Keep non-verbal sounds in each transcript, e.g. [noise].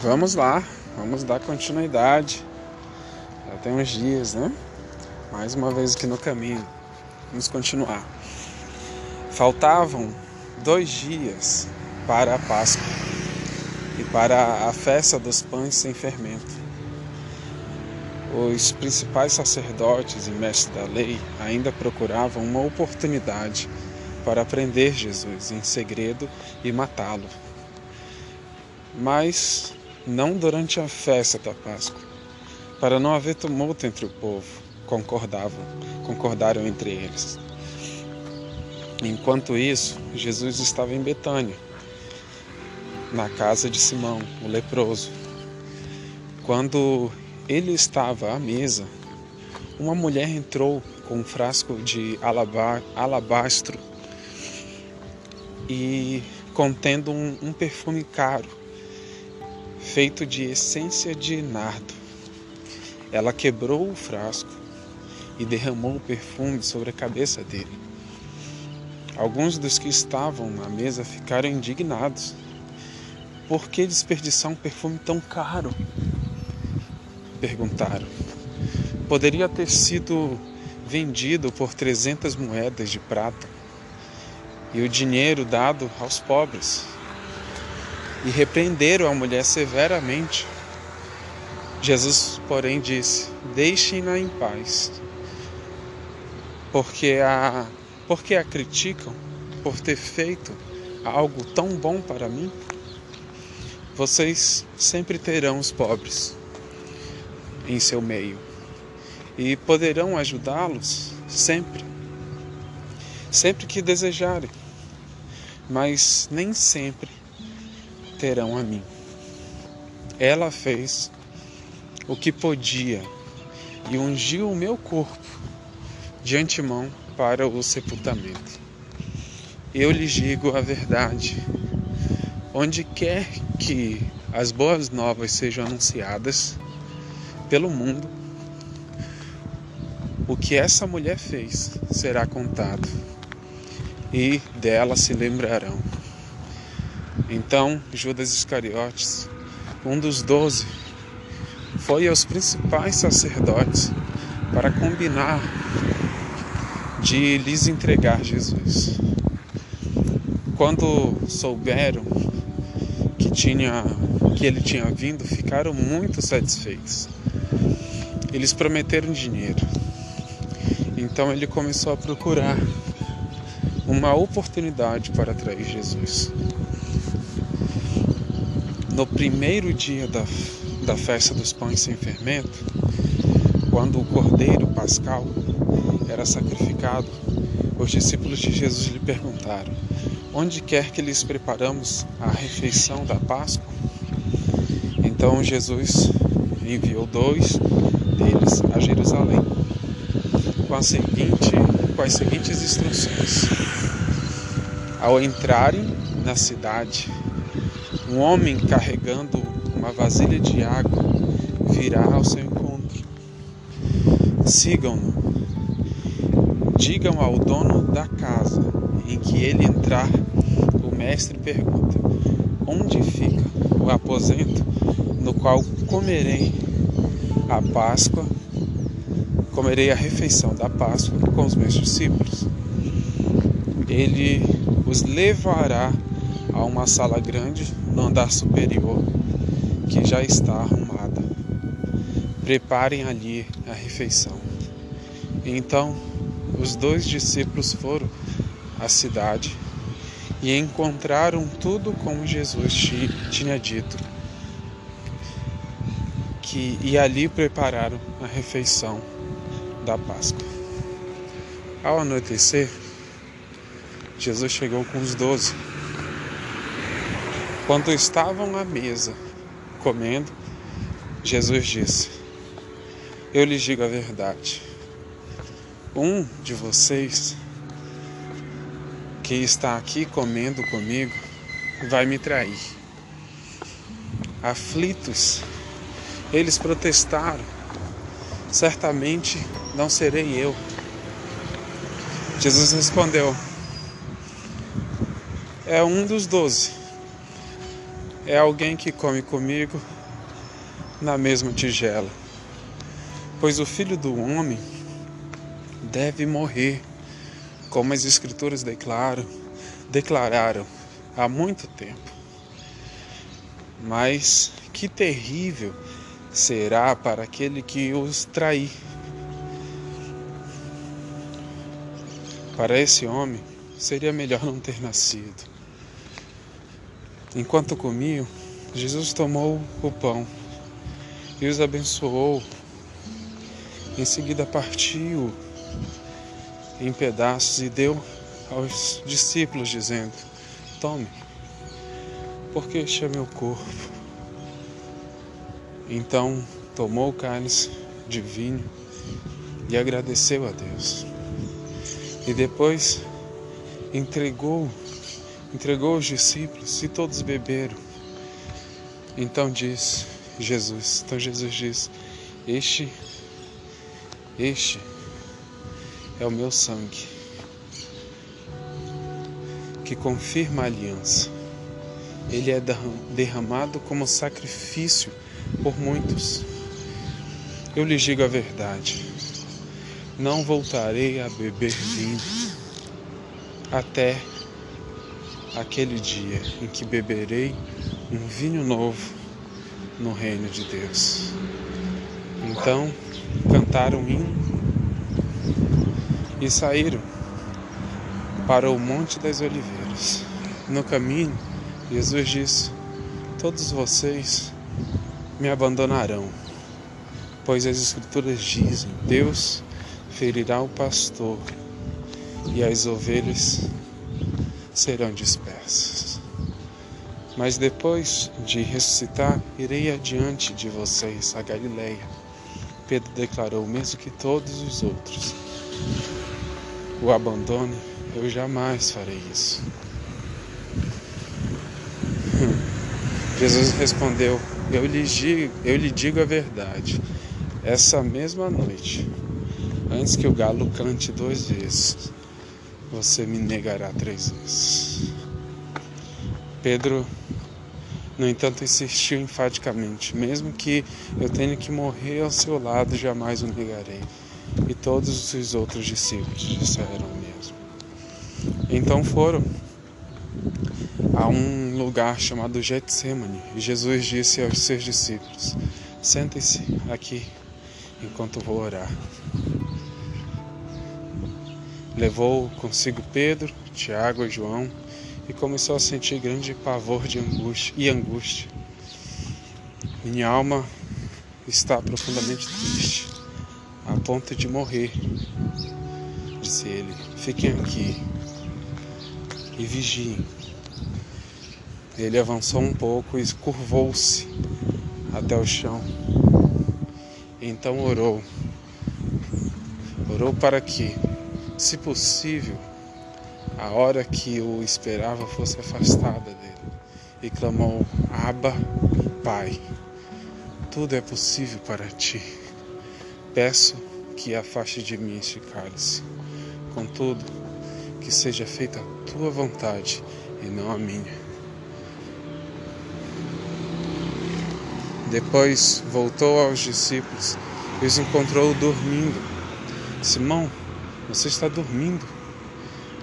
Vamos lá, vamos dar continuidade. Já tem uns dias, né? Mais uma vez aqui no caminho. Vamos continuar. Faltavam dois dias para a Páscoa e para a festa dos pães sem fermento. Os principais sacerdotes e mestres da lei ainda procuravam uma oportunidade para prender Jesus em segredo e matá-lo. Mas não durante a festa da Páscoa, para não haver tumulto entre o povo, concordavam, concordaram entre eles. Enquanto isso, Jesus estava em Betânia, na casa de Simão, o leproso. Quando ele estava à mesa, uma mulher entrou com um frasco de alabastro e contendo um, um perfume caro feito de essência de nardo. Ela quebrou o frasco e derramou o perfume sobre a cabeça dele. Alguns dos que estavam na mesa ficaram indignados. Por que desperdiçar um perfume tão caro? Perguntaram. Poderia ter sido vendido por 300 moedas de prata e o dinheiro dado aos pobres e repreenderam a mulher severamente. Jesus, porém, disse: Deixem-na em paz, porque a, porque a criticam por ter feito algo tão bom para mim. Vocês sempre terão os pobres em seu meio e poderão ajudá-los sempre, sempre que desejarem, mas nem sempre terão a mim. Ela fez o que podia e ungiu o meu corpo de antemão para o sepultamento. Eu lhes digo a verdade: onde quer que as boas novas sejam anunciadas pelo mundo, o que essa mulher fez será contado e dela se lembrarão. Então Judas Iscariotes, um dos doze, foi aos principais sacerdotes para combinar de lhes entregar Jesus. Quando souberam que, tinha, que ele tinha vindo, ficaram muito satisfeitos. Eles prometeram dinheiro. Então ele começou a procurar uma oportunidade para atrair Jesus no primeiro dia da, da festa dos pães sem fermento, quando o cordeiro pascal era sacrificado, os discípulos de Jesus lhe perguntaram: Onde quer que lhes preparamos a refeição da Páscoa? Então Jesus enviou dois deles a Jerusalém com, a seguinte, com as seguintes instruções: Ao entrarem na cidade, um homem carregando uma vasilha de água virá ao seu encontro. Sigam-no. Digam ao dono da casa em que ele entrar, o mestre pergunta: Onde fica o aposento no qual comerei a Páscoa? Comerei a refeição da Páscoa com os meus discípulos. Ele os levará a uma sala grande no andar superior que já está arrumada. Preparem ali a refeição. Então os dois discípulos foram à cidade e encontraram tudo como Jesus tinha dito. Que, e ali prepararam a refeição da Páscoa. Ao anoitecer, Jesus chegou com os doze quando estavam à mesa comendo, Jesus disse: Eu lhes digo a verdade. Um de vocês que está aqui comendo comigo vai me trair. Aflitos, eles protestaram: Certamente não serei eu. Jesus respondeu: É um dos doze é alguém que come comigo na mesma tigela. Pois o filho do homem deve morrer, como as escrituras declaram, declararam há muito tempo. Mas que terrível será para aquele que os trair. Para esse homem, seria melhor não ter nascido. Enquanto comiam, Jesus tomou o pão e os abençoou. Em seguida partiu em pedaços e deu aos discípulos, dizendo: Tome, porque este é meu corpo. Então tomou o cálice de vinho e agradeceu a Deus. E depois entregou, entregou aos discípulos e todos beberam. Então diz: Jesus. Então Jesus diz: Este, este é o meu sangue que confirma a aliança. Ele é derramado como sacrifício por muitos. Eu lhes digo a verdade: não voltarei a beber vinho até aquele dia em que beberei um vinho novo no reino de Deus. Então cantaram um hino e saíram para o Monte das Oliveiras. No caminho, Jesus disse: Todos vocês me abandonarão, pois as Escrituras dizem: Deus ferirá o pastor e as ovelhas serão dispersas. Mas depois de ressuscitar, irei adiante de vocês a Galileia. Pedro declarou, mesmo que todos os outros o abandone, eu jamais farei isso. [laughs] Jesus respondeu: eu lhe, digo, eu lhe digo a verdade. Essa mesma noite, antes que o galo cante duas vezes, você me negará três vezes. Pedro, no entanto, insistiu enfaticamente: Mesmo que eu tenha que morrer ao seu lado, jamais o negarei. E todos os outros discípulos disseram o mesmo. Então foram a um lugar chamado Getsemane e Jesus disse aos seus discípulos: Sentem-se aqui enquanto vou orar. Levou consigo Pedro, Tiago e João e começou a sentir grande pavor de angústia e angústia. Minha alma está profundamente triste, a ponto de morrer, disse ele. Fiquem aqui e vigiem. Ele avançou um pouco e curvou-se até o chão. Então orou. Orou para que, se possível, a hora que o esperava fosse afastada dele e clamou: Abba, Pai, tudo é possível para ti. Peço que afaste de mim este cálice. Contudo, que seja feita a tua vontade e não a minha. Depois voltou aos discípulos e os encontrou dormindo. Simão, você está dormindo?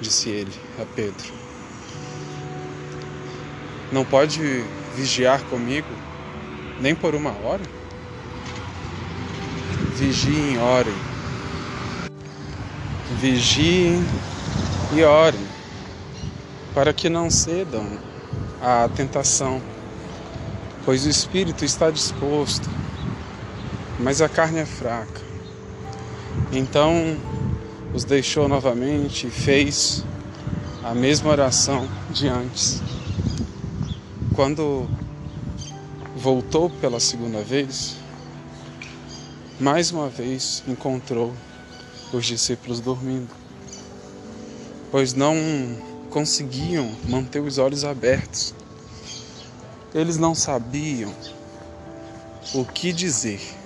disse ele a Pedro. Não pode vigiar comigo nem por uma hora? Vigiem orem. Vigiem e orem, para que não cedam à tentação, pois o espírito está disposto, mas a carne é fraca. Então os deixou novamente e fez a mesma oração de antes. Quando voltou pela segunda vez, mais uma vez encontrou os discípulos dormindo, pois não conseguiam manter os olhos abertos. Eles não sabiam o que dizer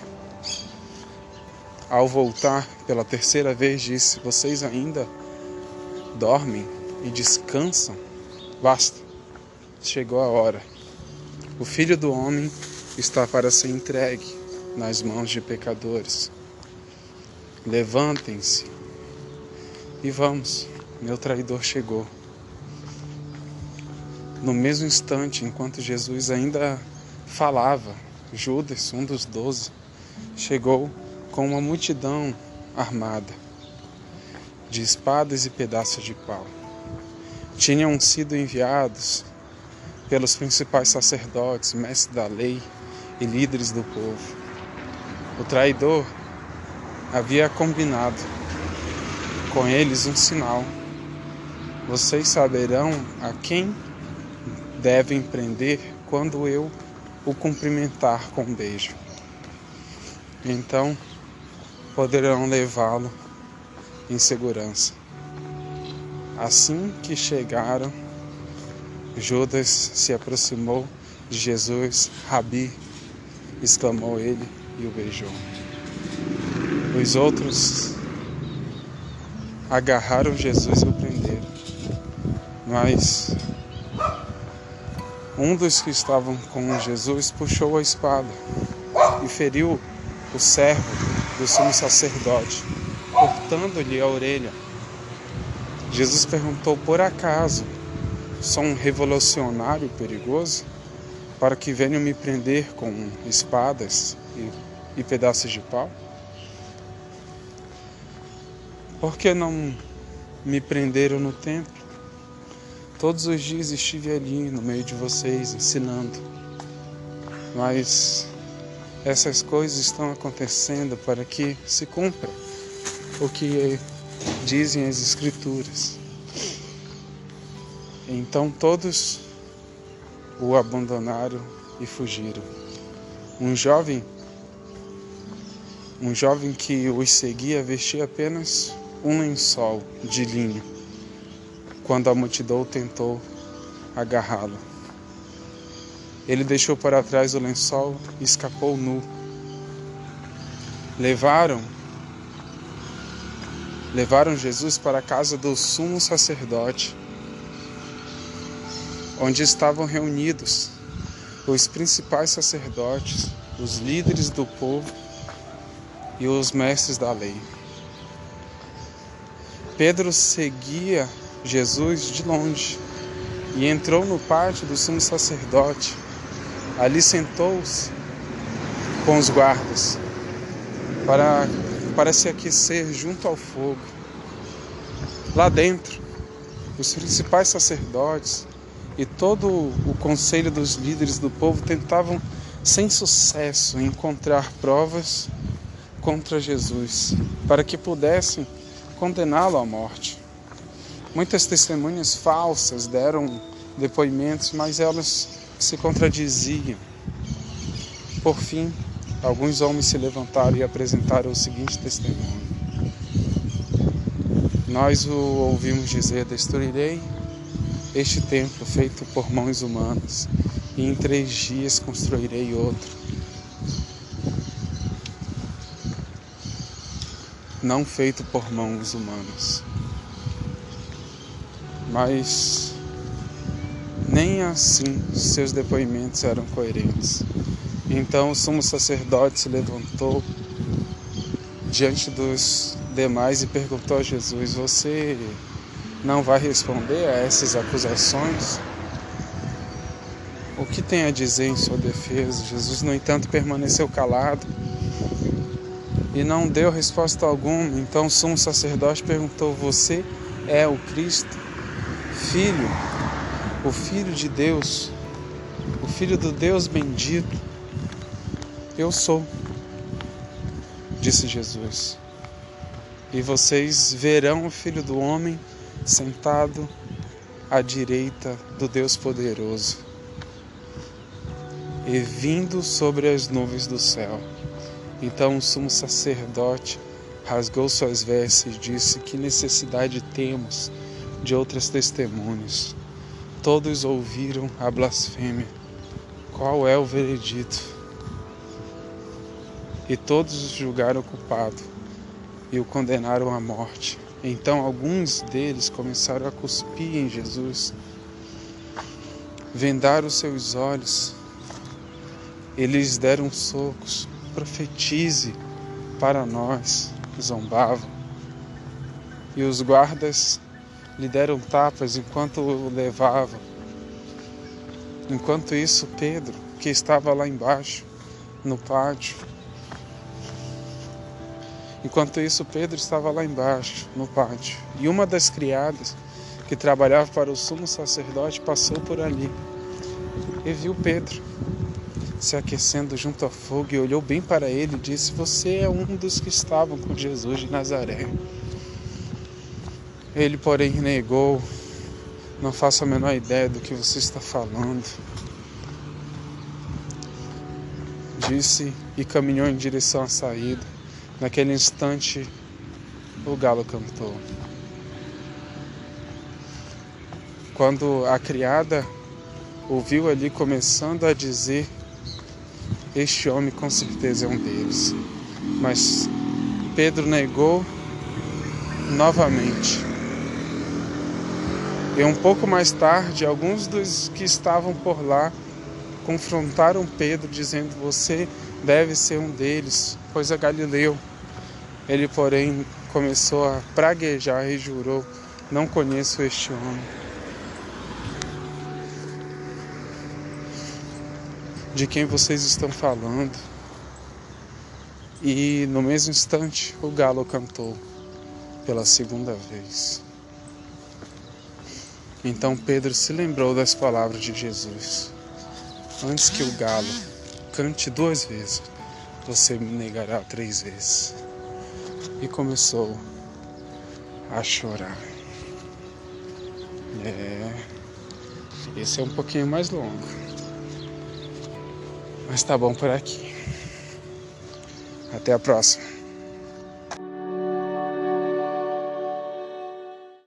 ao voltar pela terceira vez, disse: Vocês ainda dormem e descansam? Basta, chegou a hora. O filho do homem está para ser entregue nas mãos de pecadores. Levantem-se e vamos, meu traidor chegou. No mesmo instante, enquanto Jesus ainda falava, Judas, um dos doze, chegou com uma multidão armada de espadas e pedaços de pau. Tinham sido enviados pelos principais sacerdotes, mestres da lei e líderes do povo. O traidor havia combinado com eles um sinal. Vocês saberão a quem devem prender quando eu o cumprimentar com um beijo. Então poderão levá-lo em segurança. Assim que chegaram, Judas se aproximou de Jesus, Rabi, exclamou ele e o beijou. Os outros agarraram Jesus e o prenderam. Mas um dos que estavam com Jesus puxou a espada e feriu o servo do sumo sacerdote, cortando-lhe a orelha. Jesus perguntou: Por acaso sou um revolucionário perigoso para que venham me prender com espadas e, e pedaços de pau? Por que não me prenderam no templo? Todos os dias estive ali no meio de vocês ensinando. Mas essas coisas estão acontecendo para que se cumpra o que dizem as Escrituras. Então todos o abandonaram e fugiram. Um jovem, um jovem que os seguia vestia apenas um lençol de linho, quando a multidão tentou agarrá-lo. Ele deixou para trás o lençol e escapou nu. Levaram levaram Jesus para a casa do sumo sacerdote, onde estavam reunidos os principais sacerdotes, os líderes do povo e os mestres da lei. Pedro seguia Jesus de longe e entrou no pátio do sumo sacerdote. Ali sentou-se com os guardas para, para se aquecer junto ao fogo. Lá dentro, os principais sacerdotes e todo o conselho dos líderes do povo tentavam, sem sucesso, encontrar provas contra Jesus, para que pudessem condená-lo à morte. Muitas testemunhas falsas deram depoimentos, mas elas se contradiziam. Por fim, alguns homens se levantaram e apresentaram o seguinte testemunho: Nós o ouvimos dizer: Destruirei este templo feito por mãos humanas, e em três dias construirei outro não feito por mãos humanas. Mas nem assim seus depoimentos eram coerentes. Então o sumo sacerdote se levantou diante dos demais e perguntou a Jesus: Você não vai responder a essas acusações? O que tem a dizer em sua defesa? Jesus, no entanto, permaneceu calado e não deu resposta alguma. Então o sumo sacerdote perguntou: Você é o Cristo, Filho, o Filho de Deus, o Filho do Deus bendito? Eu sou, disse Jesus. E vocês verão o Filho do Homem sentado à direita do Deus Poderoso e vindo sobre as nuvens do céu. Então o sumo sacerdote rasgou suas vestes e disse: Que necessidade temos de outras testemunhas? Todos ouviram a blasfêmia. Qual é o veredito? E todos o julgaram culpado e o condenaram à morte. Então alguns deles começaram a cuspir em Jesus, vendaram seus olhos Eles deram socos, profetize para nós, zombavam. E os guardas lhe deram tapas enquanto o levavam. Enquanto isso, Pedro, que estava lá embaixo, no pátio, enquanto isso, Pedro estava lá embaixo, no pátio, e uma das criadas que trabalhava para o sumo sacerdote passou por ali e viu Pedro se aquecendo junto ao fogo e olhou bem para ele e disse: Você é um dos que estavam com Jesus de Nazaré. Ele, porém, negou: Não faço a menor ideia do que você está falando. Disse e caminhou em direção à saída. Naquele instante, o galo cantou. Quando a criada ouviu ali começando a dizer: Este homem com certeza é um deles. Mas Pedro negou novamente. E um pouco mais tarde, alguns dos que estavam por lá confrontaram Pedro, dizendo: Você deve ser um deles, pois é Galileu. Ele, porém, começou a praguejar e jurou: Não conheço este homem. De quem vocês estão falando? E no mesmo instante, o galo cantou pela segunda vez. Então Pedro se lembrou das palavras de Jesus: Antes que o galo cante duas vezes, você me negará três vezes. E começou a chorar. É, esse é um pouquinho mais longo, mas tá bom por aqui. Até a próxima.